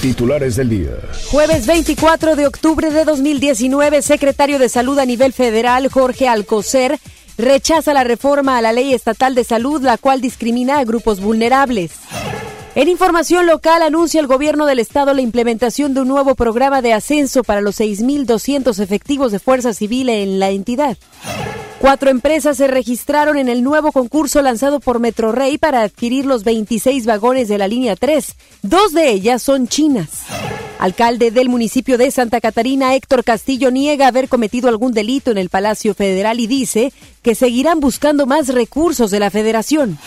Titulares del día. Jueves 24 de octubre de 2019, secretario de Salud a nivel federal, Jorge Alcocer, rechaza la reforma a la ley estatal de salud, la cual discrimina a grupos vulnerables. En información local, anuncia el gobierno del estado la implementación de un nuevo programa de ascenso para los 6.200 efectivos de Fuerza Civil en la entidad. Cuatro empresas se registraron en el nuevo concurso lanzado por Metrorrey para adquirir los 26 vagones de la línea 3. Dos de ellas son chinas. Alcalde del municipio de Santa Catarina, Héctor Castillo, niega haber cometido algún delito en el Palacio Federal y dice que seguirán buscando más recursos de la Federación.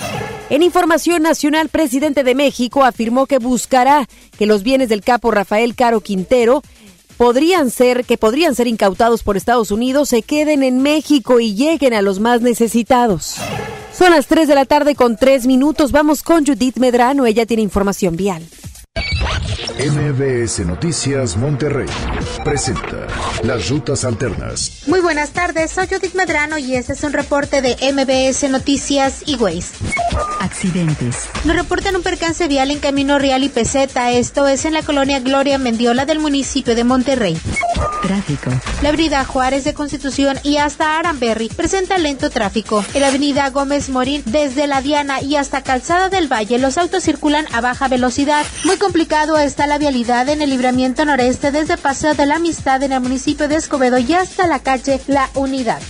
En información nacional, presidente de México afirmó que buscará que los bienes del capo Rafael Caro Quintero podrían ser, que podrían ser incautados por Estados Unidos, se queden en México y lleguen a los más necesitados. Son las 3 de la tarde con 3 minutos. Vamos con Judith Medrano. Ella tiene información vial. MBS Noticias Monterrey presenta las rutas alternas. Muy buenas tardes, soy Judith Medrano y este es un reporte de MBS Noticias y Ways. Accidentes. Nos reportan un percance vial en Camino Real y Peseta, esto es en la colonia Gloria Mendiola del municipio de Monterrey. Tráfico. La avenida Juárez de Constitución y hasta Aranberry presenta lento tráfico. En la avenida Gómez Morín, desde la Diana y hasta Calzada del Valle, los autos circulan a baja velocidad. Muy complicado está la vialidad en el libramiento noreste desde Paseo de la Amistad en el municipio de Escobedo y hasta la calle La Unidad.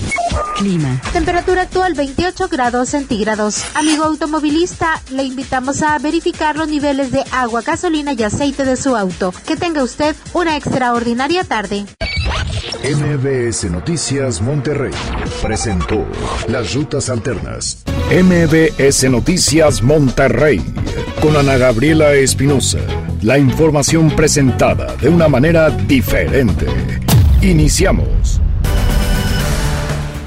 Clima. Temperatura actual 28 grados centígrados. Amigo automovilista, le invitamos a verificar los niveles de agua, gasolina y aceite de su auto. Que tenga usted una extraordinaria tarde. MBS Noticias Monterrey presentó las rutas alternas. MBS Noticias Monterrey con Ana Gabriela Espinosa. La información presentada de una manera diferente. Iniciamos.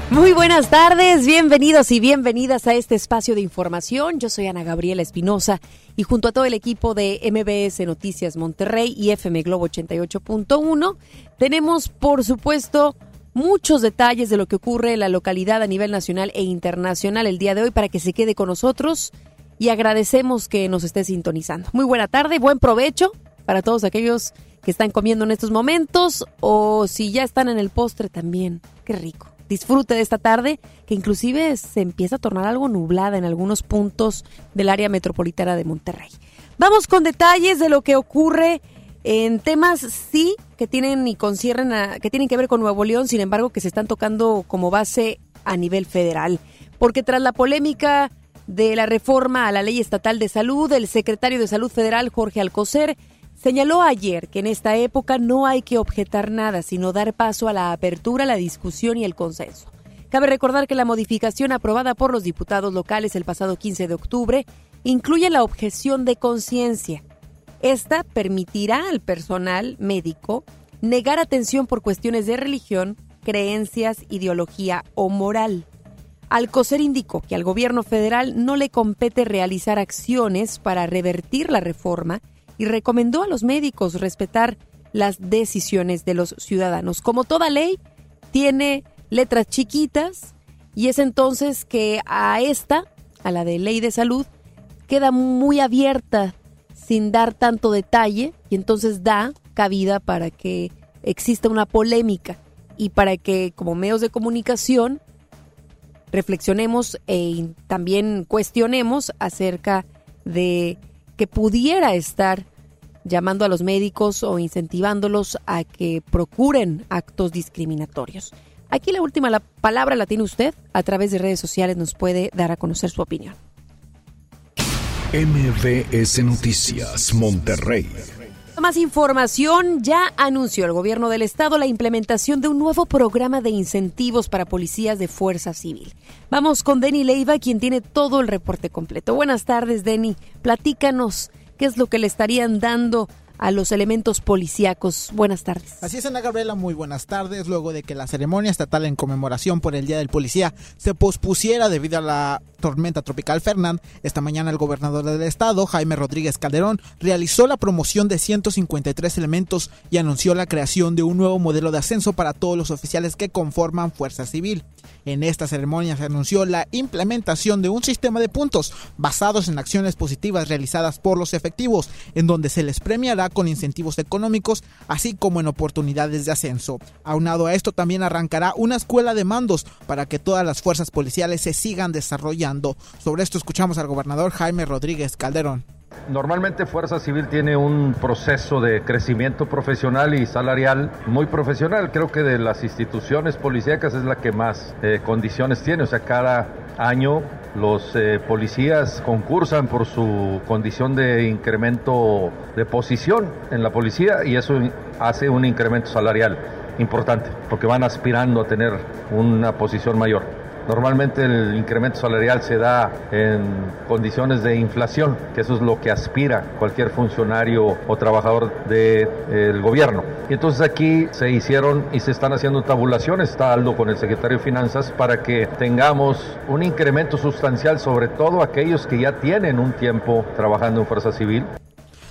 Muy buenas tardes, bienvenidos y bienvenidas a este espacio de información. Yo soy Ana Gabriela Espinosa y junto a todo el equipo de MBS Noticias Monterrey y FM Globo 88.1 tenemos, por supuesto, muchos detalles de lo que ocurre en la localidad a nivel nacional e internacional el día de hoy para que se quede con nosotros y agradecemos que nos esté sintonizando. Muy buena tarde, buen provecho para todos aquellos que están comiendo en estos momentos o si ya están en el postre también. Qué rico disfrute de esta tarde, que inclusive se empieza a tornar algo nublada en algunos puntos del área metropolitana de Monterrey. Vamos con detalles de lo que ocurre en temas sí que tienen y concierren a, que tienen que ver con Nuevo León, sin embargo que se están tocando como base a nivel federal, porque tras la polémica de la reforma a la Ley Estatal de Salud, el secretario de Salud Federal Jorge Alcocer Señaló ayer que en esta época no hay que objetar nada, sino dar paso a la apertura, la discusión y el consenso. Cabe recordar que la modificación aprobada por los diputados locales el pasado 15 de octubre incluye la objeción de conciencia. Esta permitirá al personal médico negar atención por cuestiones de religión, creencias, ideología o moral. Alcocer indicó que al gobierno federal no le compete realizar acciones para revertir la reforma y recomendó a los médicos respetar las decisiones de los ciudadanos. Como toda ley, tiene letras chiquitas y es entonces que a esta, a la de ley de salud, queda muy abierta sin dar tanto detalle y entonces da cabida para que exista una polémica y para que como medios de comunicación reflexionemos e también cuestionemos acerca de que pudiera estar llamando a los médicos o incentivándolos a que procuren actos discriminatorios. Aquí la última la palabra la tiene usted. A través de redes sociales nos puede dar a conocer su opinión. MVS Noticias Monterrey. Más información, ya anunció el gobierno del estado la implementación de un nuevo programa de incentivos para policías de fuerza civil. Vamos con Denny Leiva, quien tiene todo el reporte completo. Buenas tardes, Denny. Platícanos qué es lo que le estarían dando a los elementos policíacos. Buenas tardes. Así es, Ana Gabriela, muy buenas tardes. Luego de que la ceremonia estatal en conmemoración por el Día del Policía se pospusiera debido a la tormenta tropical Fernand, esta mañana el gobernador del estado, Jaime Rodríguez Calderón, realizó la promoción de 153 elementos y anunció la creación de un nuevo modelo de ascenso para todos los oficiales que conforman Fuerza Civil. En esta ceremonia se anunció la implementación de un sistema de puntos basados en acciones positivas realizadas por los efectivos, en donde se les premiará con incentivos económicos, así como en oportunidades de ascenso. Aunado a esto, también arrancará una escuela de mandos para que todas las fuerzas policiales se sigan desarrollando. Sobre esto escuchamos al gobernador Jaime Rodríguez Calderón. Normalmente Fuerza Civil tiene un proceso de crecimiento profesional y salarial muy profesional. Creo que de las instituciones policíacas es la que más eh, condiciones tiene. O sea, cada año los eh, policías concursan por su condición de incremento de posición en la policía y eso hace un incremento salarial importante porque van aspirando a tener una posición mayor. Normalmente el incremento salarial se da en condiciones de inflación, que eso es lo que aspira cualquier funcionario o trabajador del gobierno. Y entonces aquí se hicieron y se están haciendo tabulaciones, está Aldo con el secretario de Finanzas, para que tengamos un incremento sustancial, sobre todo aquellos que ya tienen un tiempo trabajando en Fuerza Civil.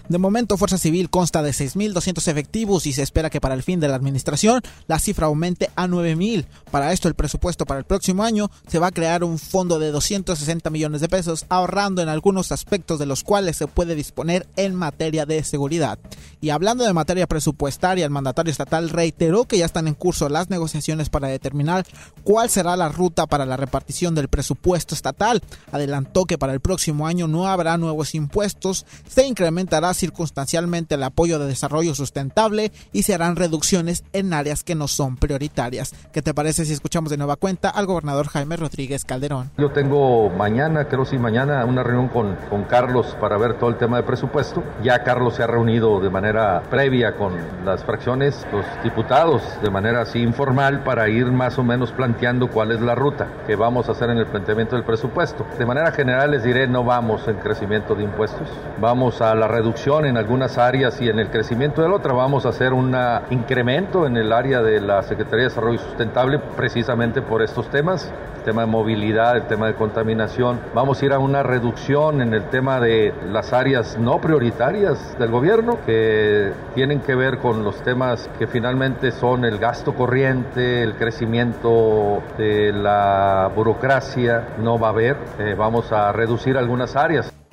De momento, Fuerza Civil consta de 6.200 efectivos y se espera que para el fin de la administración la cifra aumente a 9.000. Para esto, el presupuesto para el próximo año se va a crear un fondo de 260 millones de pesos, ahorrando en algunos aspectos de los cuales se puede disponer en materia de seguridad. Y hablando de materia presupuestaria, el mandatario estatal reiteró que ya están en curso las negociaciones para determinar cuál será la ruta para la repartición del presupuesto estatal. Adelantó que para el próximo año no habrá nuevos impuestos, se incrementará circunstancialmente el apoyo de desarrollo sustentable y se harán reducciones en áreas que no son prioritarias. ¿Qué te parece si escuchamos de nueva cuenta al gobernador Jaime Rodríguez Calderón? Yo tengo mañana, creo sí mañana, una reunión con, con Carlos para ver todo el tema de presupuesto. Ya Carlos se ha reunido de manera previa con las fracciones, los diputados, de manera así informal para ir más o menos planteando cuál es la ruta que vamos a hacer en el planteamiento del presupuesto. De manera general les diré, no vamos en crecimiento de impuestos, vamos a la reducción en algunas áreas y en el crecimiento de la otra. Vamos a hacer un incremento en el área de la Secretaría de Desarrollo Sustentable precisamente por estos temas, el tema de movilidad, el tema de contaminación. Vamos a ir a una reducción en el tema de las áreas no prioritarias del gobierno que tienen que ver con los temas que finalmente son el gasto corriente, el crecimiento de la burocracia, no va a haber. Eh, vamos a reducir algunas áreas.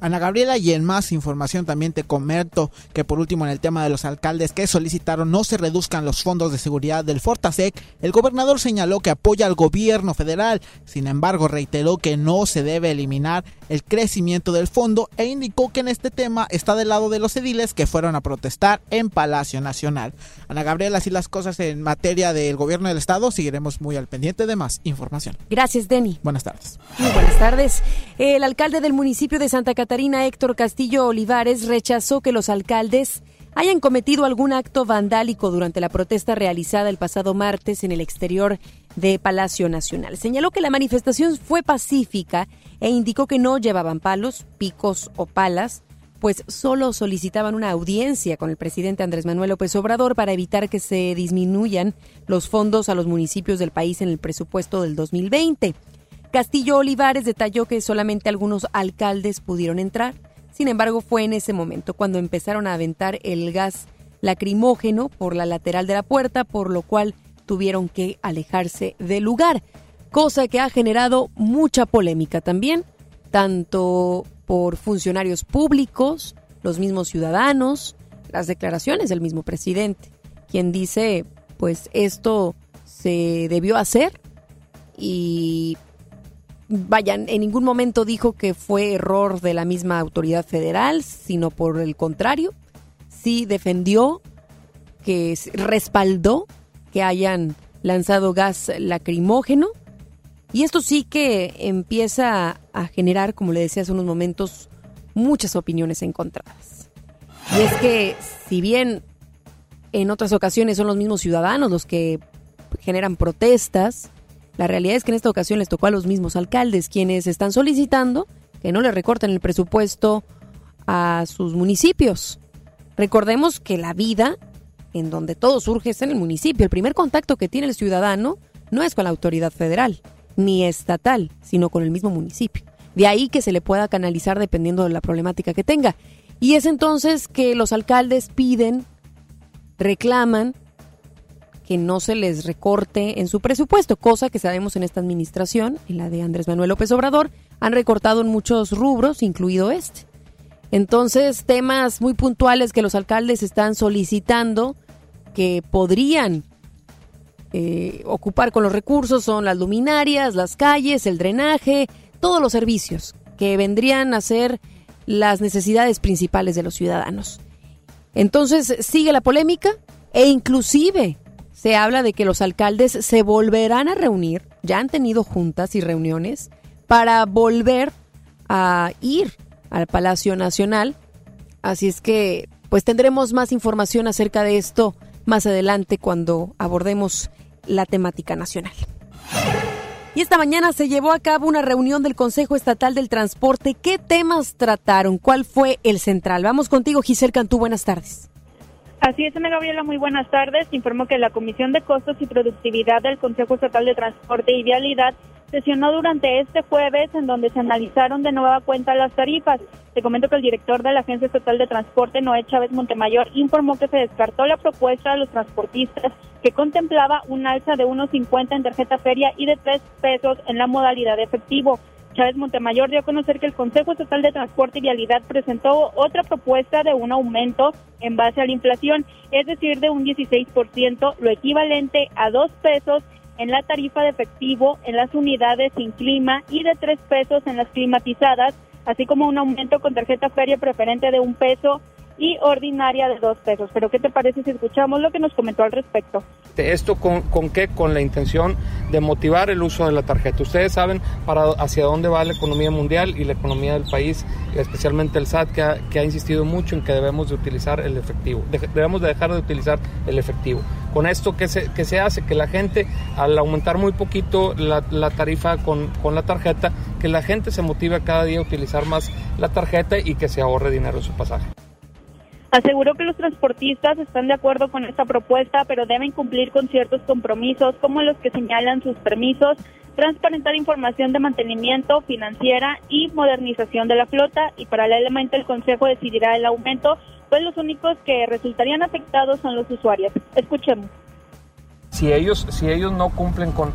Ana Gabriela y en más información también te comento que por último en el tema de los alcaldes que solicitaron no se reduzcan los fondos de seguridad del Fortasec, el gobernador señaló que apoya al gobierno federal, sin embargo reiteró que no se debe eliminar el crecimiento del fondo e indicó que en este tema está del lado de los ediles que fueron a protestar en Palacio Nacional. Ana Gabriela, así las cosas en materia del gobierno del estado, seguiremos muy al pendiente de más información. Gracias, Denny. Buenas tardes. Muy buenas tardes. El alcalde del municipio de Santa Catarina Catarina Héctor Castillo Olivares rechazó que los alcaldes hayan cometido algún acto vandálico durante la protesta realizada el pasado martes en el exterior de Palacio Nacional. Señaló que la manifestación fue pacífica e indicó que no llevaban palos, picos o palas, pues solo solicitaban una audiencia con el presidente Andrés Manuel López Obrador para evitar que se disminuyan los fondos a los municipios del país en el presupuesto del 2020. Castillo Olivares detalló que solamente algunos alcaldes pudieron entrar. Sin embargo, fue en ese momento cuando empezaron a aventar el gas lacrimógeno por la lateral de la puerta, por lo cual tuvieron que alejarse del lugar, cosa que ha generado mucha polémica también, tanto por funcionarios públicos, los mismos ciudadanos, las declaraciones del mismo presidente, quien dice, pues esto se debió hacer y vayan, en ningún momento dijo que fue error de la misma autoridad federal, sino por el contrario, sí defendió que respaldó que hayan lanzado gas lacrimógeno. Y esto sí que empieza a generar, como le decía hace unos momentos, muchas opiniones encontradas. Y es que si bien en otras ocasiones son los mismos ciudadanos los que generan protestas, la realidad es que en esta ocasión les tocó a los mismos alcaldes, quienes están solicitando que no le recorten el presupuesto a sus municipios. Recordemos que la vida en donde todo surge es en el municipio. El primer contacto que tiene el ciudadano no es con la autoridad federal ni estatal, sino con el mismo municipio. De ahí que se le pueda canalizar dependiendo de la problemática que tenga. Y es entonces que los alcaldes piden, reclaman que no se les recorte en su presupuesto, cosa que sabemos en esta administración, en la de Andrés Manuel López Obrador, han recortado en muchos rubros, incluido este. Entonces, temas muy puntuales que los alcaldes están solicitando que podrían eh, ocupar con los recursos son las luminarias, las calles, el drenaje, todos los servicios que vendrían a ser las necesidades principales de los ciudadanos. Entonces sigue la polémica e inclusive se habla de que los alcaldes se volverán a reunir, ya han tenido juntas y reuniones, para volver a ir al Palacio Nacional. Así es que pues tendremos más información acerca de esto más adelante cuando abordemos la temática nacional. Y esta mañana se llevó a cabo una reunión del Consejo Estatal del Transporte. ¿Qué temas trataron? ¿Cuál fue el central? Vamos contigo, Giselle Cantú. Buenas tardes. Así es, Ana Gabriela, muy buenas tardes. Informo que la Comisión de Costos y Productividad del Consejo Estatal de Transporte y Vialidad sesionó durante este jueves en donde se analizaron de nueva cuenta las tarifas. Te comento que el director de la Agencia Estatal de Transporte, Noé Chávez Montemayor, informó que se descartó la propuesta de los transportistas que contemplaba un alza de 1.50 en tarjeta feria y de 3 pesos en la modalidad de efectivo. Chávez Montemayor dio a conocer que el Consejo Estatal de Transporte y Vialidad presentó otra propuesta de un aumento en base a la inflación, es decir, de un 16%, lo equivalente a 2 pesos en la tarifa de efectivo en las unidades sin clima y de tres pesos en las climatizadas, así como un aumento con tarjeta feria preferente de un peso y ordinaria de dos pesos. Pero ¿qué te parece si escuchamos lo que nos comentó al respecto? ¿Esto con, con qué? Con la intención de motivar el uso de la tarjeta. Ustedes saben para hacia dónde va la economía mundial y la economía del país, especialmente el SAT, que ha, que ha insistido mucho en que debemos de utilizar el efectivo. debemos de dejar de utilizar el efectivo. Con esto, ¿qué se, qué se hace? Que la gente, al aumentar muy poquito la, tarifa con, con la tarjeta, que la gente se motive cada día a utilizar más la tarjeta y que se ahorre dinero en su pasaje. Aseguró que los transportistas están de acuerdo con esta propuesta, pero deben cumplir con ciertos compromisos, como los que señalan sus permisos, transparentar información de mantenimiento financiera y modernización de la flota, y paralelamente el Consejo decidirá el aumento, pues los únicos que resultarían afectados son los usuarios. Escuchemos. Si ellos, si ellos no cumplen con,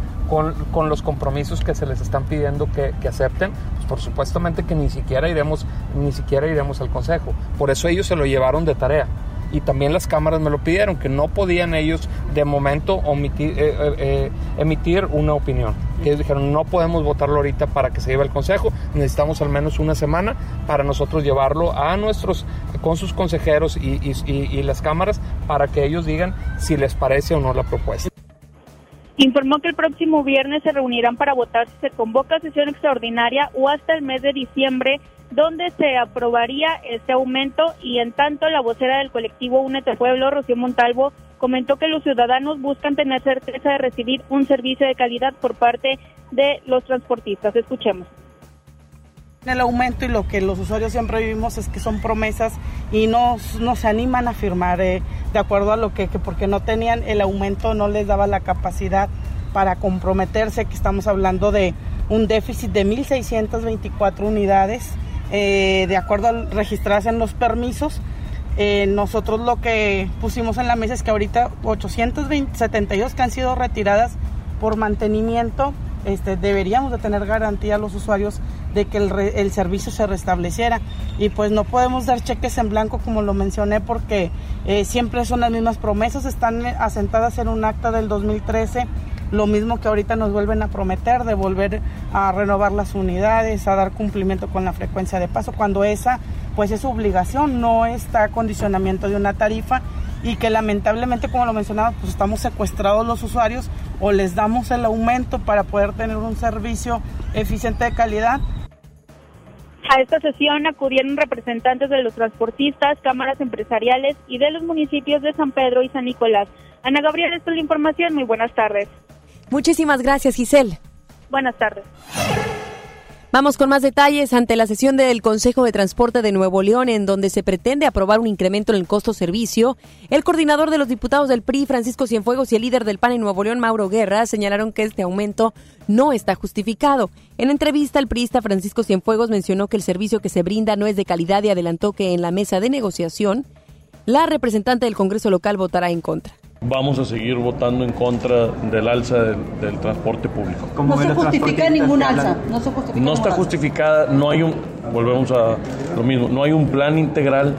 con, los compromisos que se les están pidiendo que, acepten, pues por supuestamente que ni siquiera iremos, ni siquiera iremos al consejo. Por eso ellos se lo llevaron de tarea. Y también las cámaras me lo pidieron, que no podían ellos de momento omitir, eh, eh, emitir una opinión. Ellos dijeron, no podemos votarlo ahorita para que se lleve al consejo, necesitamos al menos una semana para nosotros llevarlo a nuestros, con sus consejeros y las cámaras, para que ellos digan si les parece o no la propuesta. Informó que el próximo viernes se reunirán para votar si se convoca sesión extraordinaria o hasta el mes de diciembre, donde se aprobaría este aumento y en tanto la vocera del colectivo Únete Pueblo, Rocío Montalvo, comentó que los ciudadanos buscan tener certeza de recibir un servicio de calidad por parte de los transportistas. Escuchemos el aumento y lo que los usuarios siempre vivimos es que son promesas y no, no se animan a firmar eh, de acuerdo a lo que, que, porque no tenían el aumento, no les daba la capacidad para comprometerse, que estamos hablando de un déficit de 1.624 unidades, eh, de acuerdo a registrarse en los permisos. Eh, nosotros lo que pusimos en la mesa es que ahorita 872 que han sido retiradas por mantenimiento, este, deberíamos de tener garantía a los usuarios de que el, re, el, servicio se restableciera. Y pues no podemos dar cheques en blanco como lo mencioné porque eh, siempre son las mismas promesas, están asentadas en un acta del 2013, lo mismo que ahorita nos vuelven a prometer de volver a renovar las unidades, a dar cumplimiento con la frecuencia de paso, cuando esa pues es obligación, no está condicionamiento de una tarifa y que lamentablemente, como lo mencionaba, pues estamos secuestrados los usuarios o les damos el aumento para poder tener un servicio eficiente de calidad. A esta sesión acudieron representantes de los transportistas, cámaras empresariales y de los municipios de San Pedro y San Nicolás. Ana Gabriela, esta es la información. Muy buenas tardes. Muchísimas gracias, Giselle. Buenas tardes. Vamos con más detalles ante la sesión del Consejo de Transporte de Nuevo León, en donde se pretende aprobar un incremento en el costo servicio. El coordinador de los diputados del PRI, Francisco Cienfuegos, y el líder del PAN en Nuevo León, Mauro Guerra, señalaron que este aumento no está justificado. En entrevista, el priista Francisco Cienfuegos mencionó que el servicio que se brinda no es de calidad y adelantó que en la mesa de negociación, la representante del Congreso local votará en contra vamos a seguir votando en contra del alza del, transporte público. No se justifica ningún alza, no se justifica. No está justificada, no hay un, volvemos a lo mismo, no hay un plan integral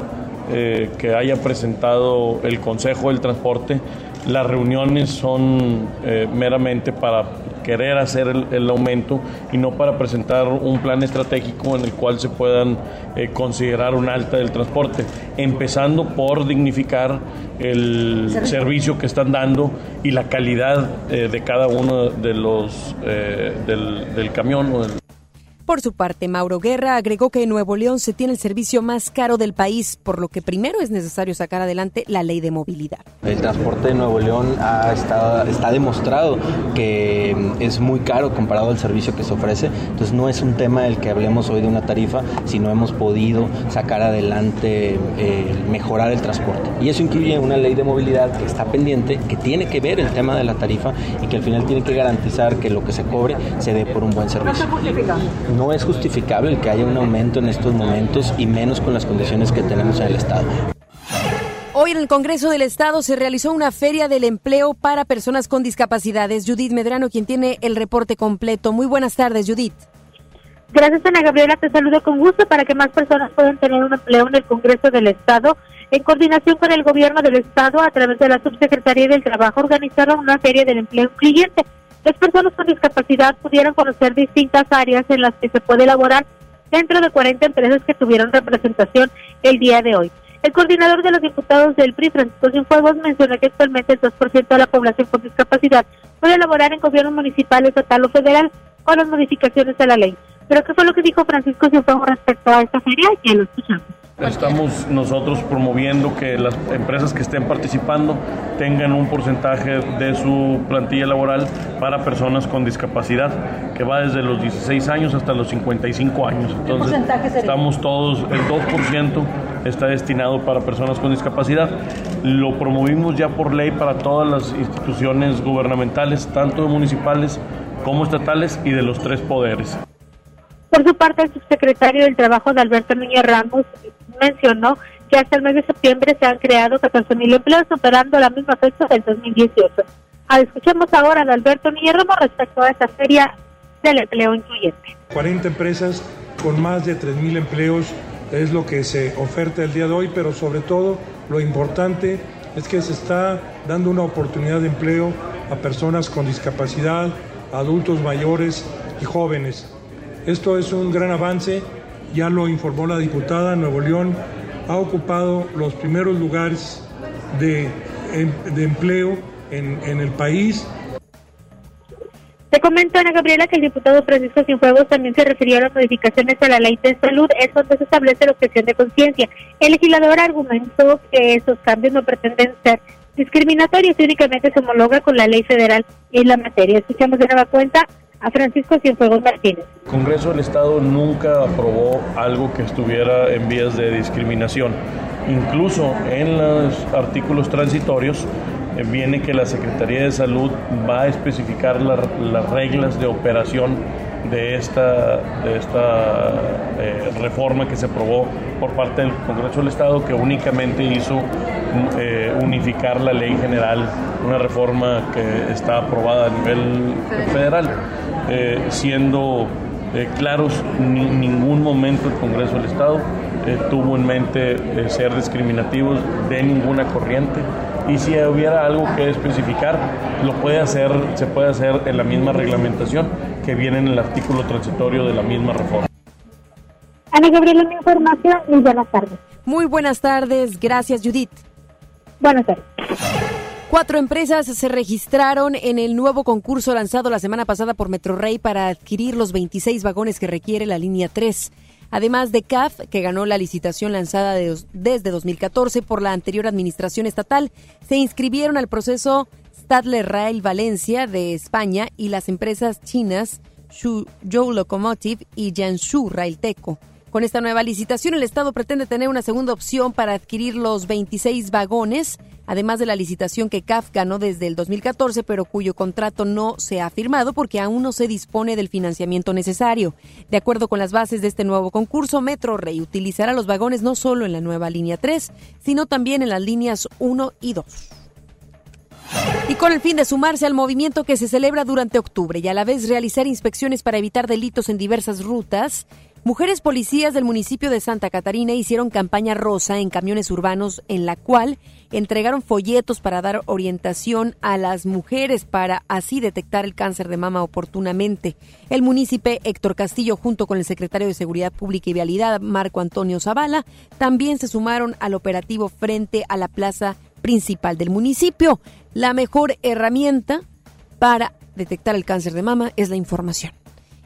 eh, que haya presentado el Consejo del Transporte. Las reuniones son eh, meramente para querer hacer el, aumento y no para presentar un plan estratégico en el cual se puedan eh, considerar un alta del transporte, empezando por dignificar el servicio que están dando y la calidad eh, de cada uno de los eh, del, del, camión o del por su parte, Mauro Guerra agregó que en Nuevo León se tiene el servicio más caro del país, por lo que primero es necesario sacar adelante la ley de movilidad. El transporte de Nuevo León ha estado, está demostrado que es muy caro comparado al servicio que se ofrece, entonces no es un tema del que hablemos hoy de una tarifa, sino hemos podido sacar adelante, eh, mejorar el transporte. Y eso incluye una ley de movilidad que está pendiente, que tiene que ver el tema de la tarifa y que al final tiene que garantizar que lo que se cobre se dé por un buen servicio no es justificable el que haya un aumento en estos momentos y menos con las condiciones que tenemos en el Estado. Hoy en el Congreso del Estado se realizó una feria del empleo para personas con discapacidades. Judith Medrano, quien tiene el reporte completo. Muy buenas tardes, Judith. Gracias, Ana Gabriela. Te saludo con gusto para que más personas puedan tener un empleo en el Congreso del Estado. En coordinación con el Gobierno del Estado, a través de la Subsecretaría del Trabajo, organizaron una feria del empleo incluyente las personas con discapacidad pudieron conocer distintas áreas en las que se puede elaborar dentro de 40 empresas que tuvieron representación el día de hoy. El coordinador de los diputados del PRI, Francisco Cienfuegos, mencionó que actualmente el 2% de la población con discapacidad puede elaborar en gobierno municipal, estatal o federal con las modificaciones a la ley. Pero ¿qué fue lo que dijo Francisco Cienfuegos respecto a esta feria? Ya lo escuchamos. Estamos nosotros promoviendo que las empresas que estén participando tengan un porcentaje de su plantilla laboral para personas con discapacidad, que va desde los 16 años hasta los 55 años. Entonces, estamos todos, el 2% está destinado para personas con discapacidad. Lo promovimos ya por ley para todas las instituciones gubernamentales, tanto municipales como estatales y de los tres poderes. Por su parte, el subsecretario del Trabajo de Alberto Núñez Ramos mencionó que hasta el mes de septiembre se han creado 14.000 empleos, superando la misma fecha del 2018. Ah, escuchemos ahora a Alberto Núñez Ramos respecto a esta feria del empleo incluyente. 40 empresas con más de 3.000 empleos es lo que se oferta el día de hoy, pero sobre todo lo importante es que se está dando una oportunidad de empleo a personas con discapacidad, adultos mayores y jóvenes. Esto es un gran avance, ya lo informó la diputada, Nuevo León ha ocupado los primeros lugares de, em, empleo en, en el país. Te comento, Ana Gabriela, que el diputado Francisco Cienfuegos también se refirió a las modificaciones a la ley de salud, es donde se establece la objeción de conciencia. El legislador argumentó que esos cambios no pretenden ser discriminatorios y únicamente se homologa con la ley federal en la materia. Escuchamos de nueva cuenta a Francisco Cienfuegos Martínez. El Congreso del Estado nunca aprobó algo que estuviera en vías de discriminación. Incluso en los artículos transitorios eh, viene que la Secretaría de Salud va a especificar las reglas de operación de esta, de esta eh, reforma que se aprobó por parte del Congreso del Estado, que únicamente hizo eh, unificar la ley general, una reforma que está aprobada a nivel federal, eh, siendo claros, en ningún momento el Congreso del Estado tuvo en mente ser discriminativos de ninguna corriente. Y si hubiera algo que especificar, lo puede hacer, se puede hacer en la misma reglamentación que viene en el artículo transitorio de la misma reforma. Ana Gabriela, mi información muy buenas tardes. Muy buenas tardes, gracias Judith. Buenas tardes. Cuatro empresas se registraron en el nuevo concurso lanzado la semana pasada por Metrorrey para adquirir los 26 vagones que requiere la línea 3. Además de CAF, que ganó la licitación lanzada desde 2014 por la anterior administración estatal, se inscribieron al proceso Stadler Rail Valencia de España y las empresas chinas Zhou Locomotive y Jiangsu Railteco. Con esta nueva licitación, el Estado pretende tener una segunda opción para adquirir los 26 vagones, además de la licitación que CAF ganó desde el 2014, pero cuyo contrato no se ha firmado porque aún no se dispone del financiamiento necesario. De acuerdo con las bases de este nuevo concurso, Metro reutilizará los vagones no solo en la nueva línea 3, sino también en las líneas 1 y 2. Y con el fin de sumarse al movimiento que se celebra durante octubre y a la vez realizar inspecciones para evitar delitos en diversas rutas, mujeres policías del municipio de Santa Catarina hicieron campaña rosa en camiones urbanos en la cual entregaron folletos para dar orientación a las mujeres para así detectar el cáncer de mama oportunamente. El municipio Héctor Castillo junto con el secretario de Seguridad Pública y Vialidad Marco Antonio Zavala también se sumaron al operativo frente a la plaza principal del municipio. La mejor herramienta para detectar el cáncer de mama es la información.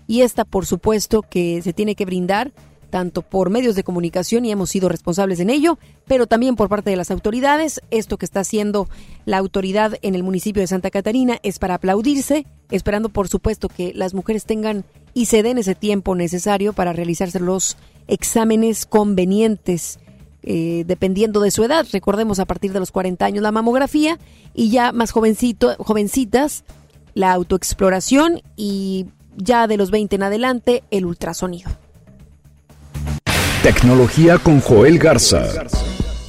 Y esta, por supuesto, que se tiene que brindar tanto por medios de comunicación y hemos sido responsables en ello, pero también por parte de las autoridades. Esto que está haciendo la autoridad en el municipio de Santa Catarina es para aplaudirse, esperando por supuesto que las mujeres tengan y se den ese tiempo necesario para realizarse los exámenes convenientes eh, dependiendo de su edad. Recordemos a partir de los 40 años la mamografía y ya más jovencito, jovencitas la autoexploración y ya de los 20 en adelante el ultrasonido. Tecnología con Joel Garza.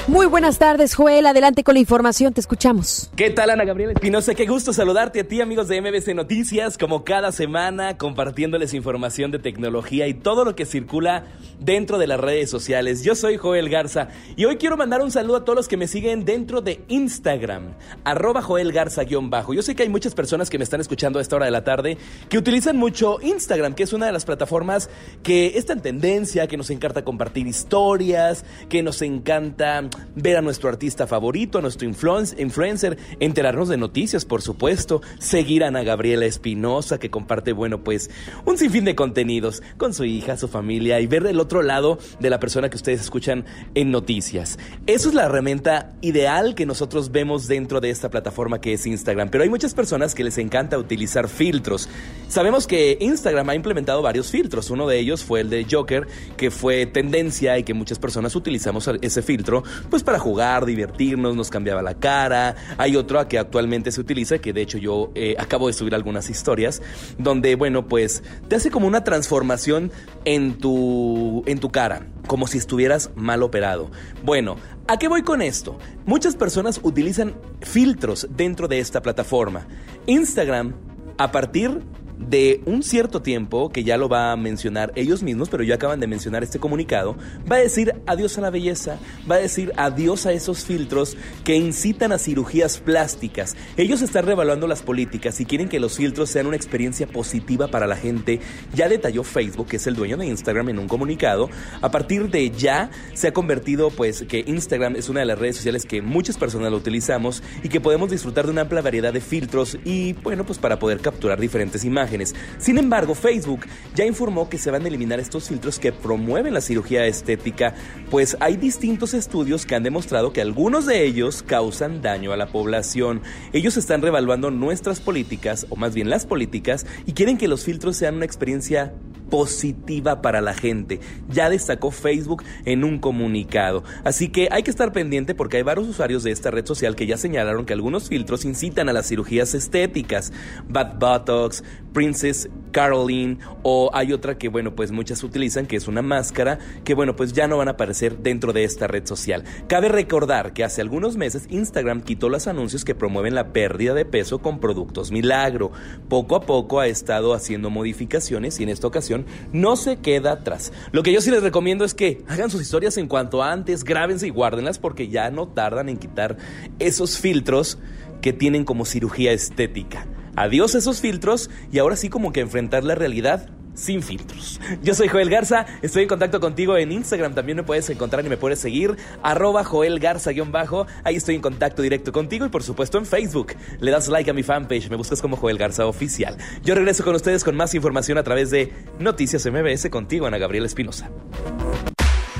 Muy buenas tardes, Joel. Adelante con la información, te escuchamos. ¿Qué tal, Ana Gabriela Espinosa? Qué gusto saludarte a ti, amigos de MBC Noticias, como cada semana, compartiéndoles información de tecnología y todo lo que circula dentro de las redes sociales. Yo soy Joel Garza y hoy quiero mandar un saludo a todos los que me siguen dentro de Instagram, arroba Joel Garza-bajo. Yo sé que hay muchas personas que me están escuchando a esta hora de la tarde que utilizan mucho Instagram, que es una de las plataformas que está en tendencia, que nos encanta compartir historias, que nos encanta ver a nuestro artista favorito, a nuestro influencer, enterarnos de noticias, por supuesto, seguir a Ana Gabriela Espinosa, que comparte, bueno, pues un sinfín de contenidos con su hija, su familia y ver el otro lado de la persona que ustedes escuchan en noticias. Eso es la herramienta ideal que nosotros vemos dentro de esta plataforma que es Instagram, pero hay muchas personas que les encanta utilizar filtros. Sabemos que Instagram ha implementado varios filtros, uno de ellos fue el de Joker, que fue tendencia y que muchas personas utilizamos ese filtro pues para jugar, divertirnos, nos cambiaba la cara. Hay otro que actualmente se utiliza, que de hecho yo eh, acabo de subir algunas historias, donde, bueno, pues te hace como una transformación en tu, en tu cara, como si estuvieras mal operado. Bueno, ¿a qué voy con esto? Muchas personas utilizan filtros dentro de esta plataforma. Instagram, a partir de un cierto tiempo, que ya lo va a mencionar ellos mismos, pero ya acaban de mencionar este comunicado, va a decir adiós a la belleza, va a decir adiós a esos filtros que incitan a cirugías plásticas. Ellos están revaluando las políticas y quieren que los filtros sean una experiencia positiva para la gente. Ya detalló Facebook, que es el dueño de Instagram, en un comunicado. A partir de ya se ha convertido, pues, que Instagram es una de las redes sociales que muchas personas lo utilizamos y que podemos disfrutar de una amplia variedad de filtros y, bueno, pues para poder capturar diferentes imágenes. Sin embargo, Facebook ya informó que se van a eliminar estos filtros que promueven la cirugía estética, pues hay distintos estudios que han demostrado que algunos de ellos causan daño a la población. Ellos están revaluando nuestras políticas, o más bien las políticas, y quieren que los filtros sean una experiencia positiva para la gente. Ya destacó Facebook en un comunicado. Así que hay que estar pendiente porque hay varios usuarios de esta red social que ya señalaron que algunos filtros incitan a las cirugías estéticas. Bad Botox, Princess Caroline o hay otra que bueno pues muchas utilizan que es una máscara que bueno pues ya no van a aparecer dentro de esta red social. Cabe recordar que hace algunos meses Instagram quitó los anuncios que promueven la pérdida de peso con productos milagro. Poco a poco ha estado haciendo modificaciones y en esta ocasión no se queda atrás. Lo que yo sí les recomiendo es que hagan sus historias en cuanto antes, grábense y guárdenlas porque ya no tardan en quitar esos filtros que tienen como cirugía estética. Adiós esos filtros y ahora sí como que enfrentar la realidad sin filtros. Yo soy Joel Garza, estoy en contacto contigo en Instagram, también me puedes encontrar y me puedes seguir, arroba Joel Garza-bajo, ahí estoy en contacto directo contigo y por supuesto en Facebook. Le das like a mi fanpage, me buscas como Joel Garza Oficial. Yo regreso con ustedes con más información a través de Noticias MBS contigo, Ana Gabriela Espinosa.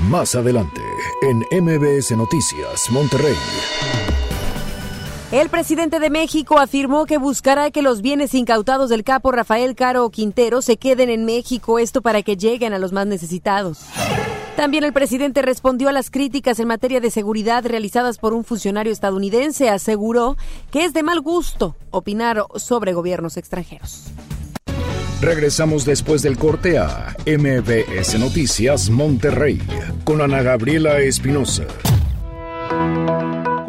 Más adelante, en MBS Noticias, Monterrey. El presidente de México afirmó que buscará que los bienes incautados del capo Rafael Caro Quintero se queden en México, esto para que lleguen a los más necesitados. También el presidente respondió a las críticas en materia de seguridad realizadas por un funcionario estadounidense. Aseguró que es de mal gusto opinar sobre gobiernos extranjeros. Regresamos después del corte a MBS Noticias Monterrey con Ana Gabriela Espinosa.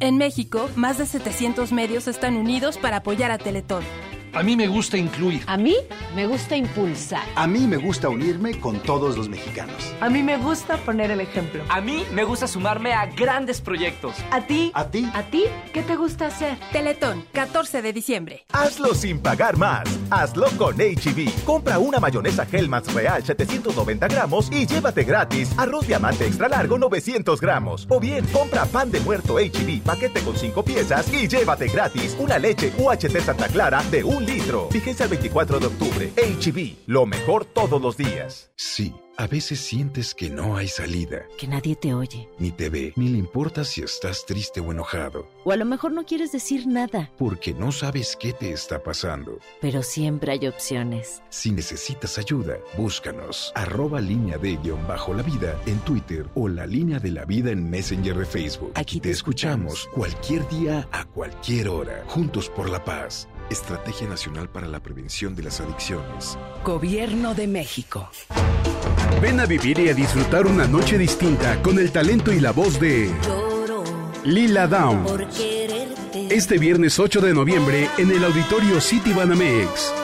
En México, más de 700 medios están unidos para apoyar a Teletón. A mí me gusta incluir. A mí me gusta impulsar. A mí me gusta unirme con todos los mexicanos. A mí me gusta poner el ejemplo. A mí me gusta sumarme a grandes proyectos. ¿A ti? ¿A ti? ¿A ti? ¿Qué te gusta hacer? Teletón, 14 de diciembre. Hazlo sin pagar más. Hazlo con HB. E Compra una mayonesa Hellmann's Real 790 gramos y llévate gratis arroz diamante extra largo 900 gramos. O bien, compra pan de muerto HB e paquete con 5 piezas y llévate gratis una leche UHT Santa Clara de un litro. Fíjense el 24 de octubre. HB, lo mejor todos los días. Sí, a veces sientes que no hay salida. Que nadie te oye. Ni te ve, ni le importa si estás triste o enojado. O a lo mejor no quieres decir nada. Porque no sabes qué te está pasando. Pero siempre hay opciones. Si necesitas ayuda, búscanos. Arroba línea de guion bajo la vida en Twitter o la línea de la vida en Messenger de Facebook. Aquí te, escuchamos cualquier día a cualquier hora. Juntos por la paz. Estrategia Nacional para la Prevención de las Adicciones. Gobierno de México. Ven a vivir y a disfrutar una noche distinta con el talento y la voz de Lila Downs. Este viernes 8 de noviembre en el auditorio City Banamex.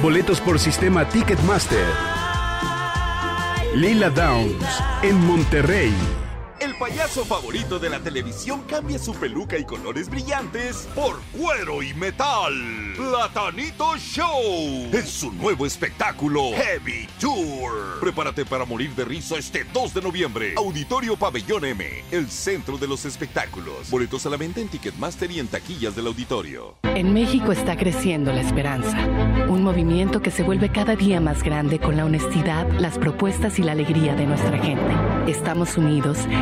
Boletos por sistema Ticketmaster. Lila Downs en Monterrey. El payaso favorito de la televisión cambia su peluca y colores brillantes por cuero y metal. Platanito Show es su nuevo espectáculo Heavy Tour. Prepárate para morir de risa este 2 de noviembre. Auditorio Pabellón M, el centro de los espectáculos. Boletos a la venta en Ticketmaster y en taquillas del auditorio. En México está creciendo la esperanza. Un movimiento que se vuelve cada día más grande con la honestidad, las propuestas y la alegría de nuestra gente. Estamos unidos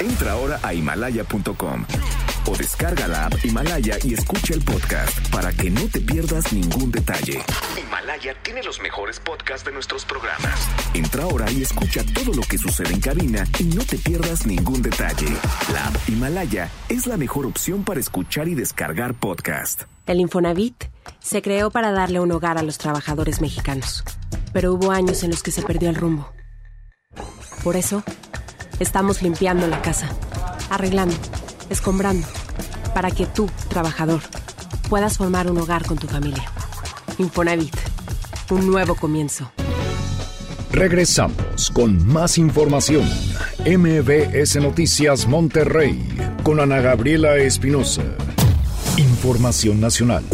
Entra ahora a himalaya.com o descarga la app Himalaya y escucha el podcast para que no te pierdas ningún detalle. Himalaya tiene los mejores podcasts de nuestros programas. Entra ahora y escucha todo lo que sucede en cabina y no te pierdas ningún detalle. La app Himalaya es la mejor opción para escuchar y descargar podcast. El Infonavit se creó para darle un hogar a los trabajadores mexicanos, pero hubo años en los que se perdió el rumbo. Por eso, estamos limpiando la casa, arreglando escombrando, para que tú, trabajador, puedas formar un hogar con tu familia. Infonavit, un nuevo comienzo. Regresamos con más información. MBS Noticias Monterrey con Ana Gabriela Espinosa. Información nacional.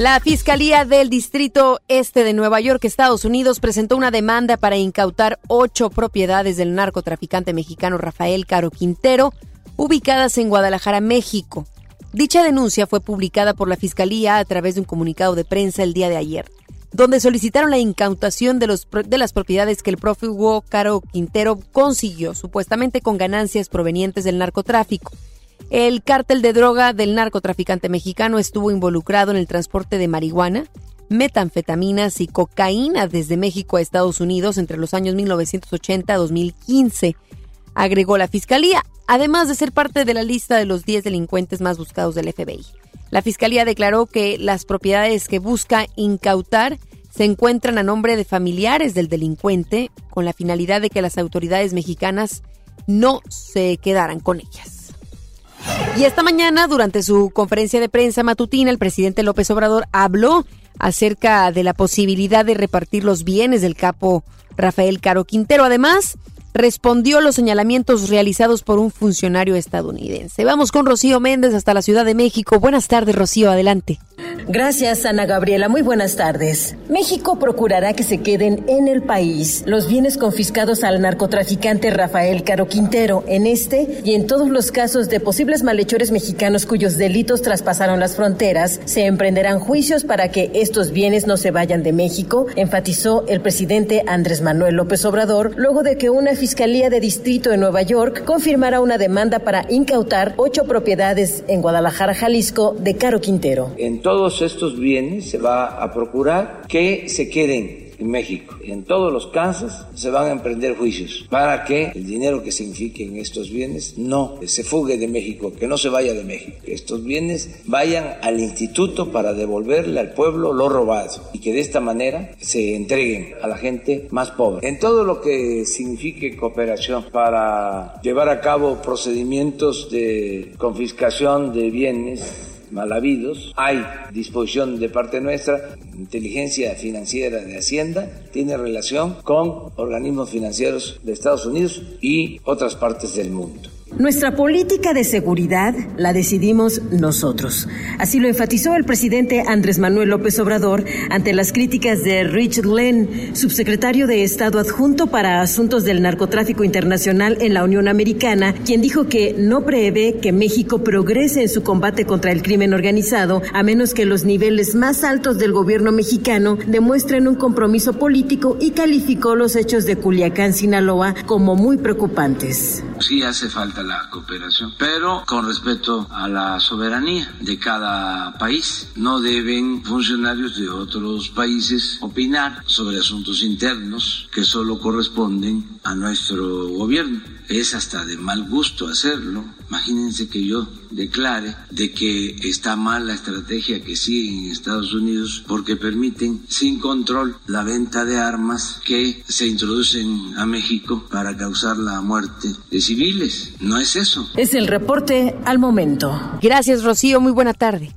La Fiscalía del Distrito Este de Nueva York, Estados Unidos, presentó una demanda para incautar ocho propiedades del narcotraficante mexicano Rafael Caro Quintero ubicadas en Guadalajara, México. Dicha denuncia fue publicada por la Fiscalía a través de un comunicado de prensa el día de ayer, donde solicitaron la incautación de, los, de las propiedades que el prófugo Caro Quintero consiguió, supuestamente con ganancias provenientes del narcotráfico. El cártel de droga del narcotraficante mexicano estuvo involucrado en el transporte de marihuana, metanfetaminas y cocaína desde México a Estados Unidos entre los años 1980 a 2015 agregó la Fiscalía, además de ser parte de la lista de los 10 delincuentes más buscados del FBI. La Fiscalía declaró que las propiedades que busca incautar se encuentran a nombre de familiares del delincuente con la finalidad de que las autoridades mexicanas no se quedaran con ellas. Y esta mañana, durante su conferencia de prensa matutina, el presidente López Obrador habló acerca de la posibilidad de repartir los bienes del capo Rafael Caro Quintero. Además, respondió los señalamientos realizados por un funcionario estadounidense. Vamos con Rocío Méndez hasta la Ciudad de México. Buenas tardes, Rocío, adelante. Gracias, Ana Gabriela. Muy buenas tardes. México procurará que se queden en el país los bienes confiscados al narcotraficante Rafael Caro Quintero en este y en todos los casos de posibles malhechores mexicanos cuyos delitos traspasaron las fronteras. Se emprenderán juicios para que estos bienes no se vayan de México, enfatizó el presidente Andrés Manuel López Obrador, luego de que una Fiscalía de Distrito en Nueva York confirmará una demanda para incautar ocho propiedades en Guadalajara, Jalisco, de Caro Quintero. En todos estos bienes se va a procurar que se queden en México. En todos los casos se van a emprender juicios para que el dinero que signifique en estos bienes no se fugue de México, que no se vaya de México, que estos bienes vayan al instituto para devolverle al pueblo lo robado y que de esta manera se entreguen a la gente más pobre. En todo lo que signifique cooperación para llevar a cabo procedimientos de confiscación de bienes mal habidos. Hay disposición de parte nuestra, inteligencia financiera de Hacienda tiene relación con organismos financieros de Estados Unidos y otras partes del mundo. Nuestra política de seguridad la decidimos nosotros. Así lo enfatizó el presidente Andrés Manuel López Obrador ante las críticas de Richard Len, subsecretario de Estado adjunto para Asuntos del Narcotráfico Internacional en la Unión Americana, quien dijo que no prevé que México progrese en su combate contra el crimen organizado a menos que los niveles más altos del gobierno mexicano demuestren un compromiso político y calificó los hechos de Culiacán, Sinaloa, como muy preocupantes. Sí hace falta la cooperación, pero con respeto a la soberanía de cada país. No deben funcionarios de otros países opinar sobre asuntos internos que solo corresponden a nuestro gobierno. Es hasta de mal gusto hacerlo. Imagínense que yo declare de que está mal la estrategia que siguen en Estados Unidos porque permiten sin control la venta de armas que se introducen a México para causar la muerte de civiles. No es eso. Es el reporte al momento. Gracias, Rocío. Muy buena tarde.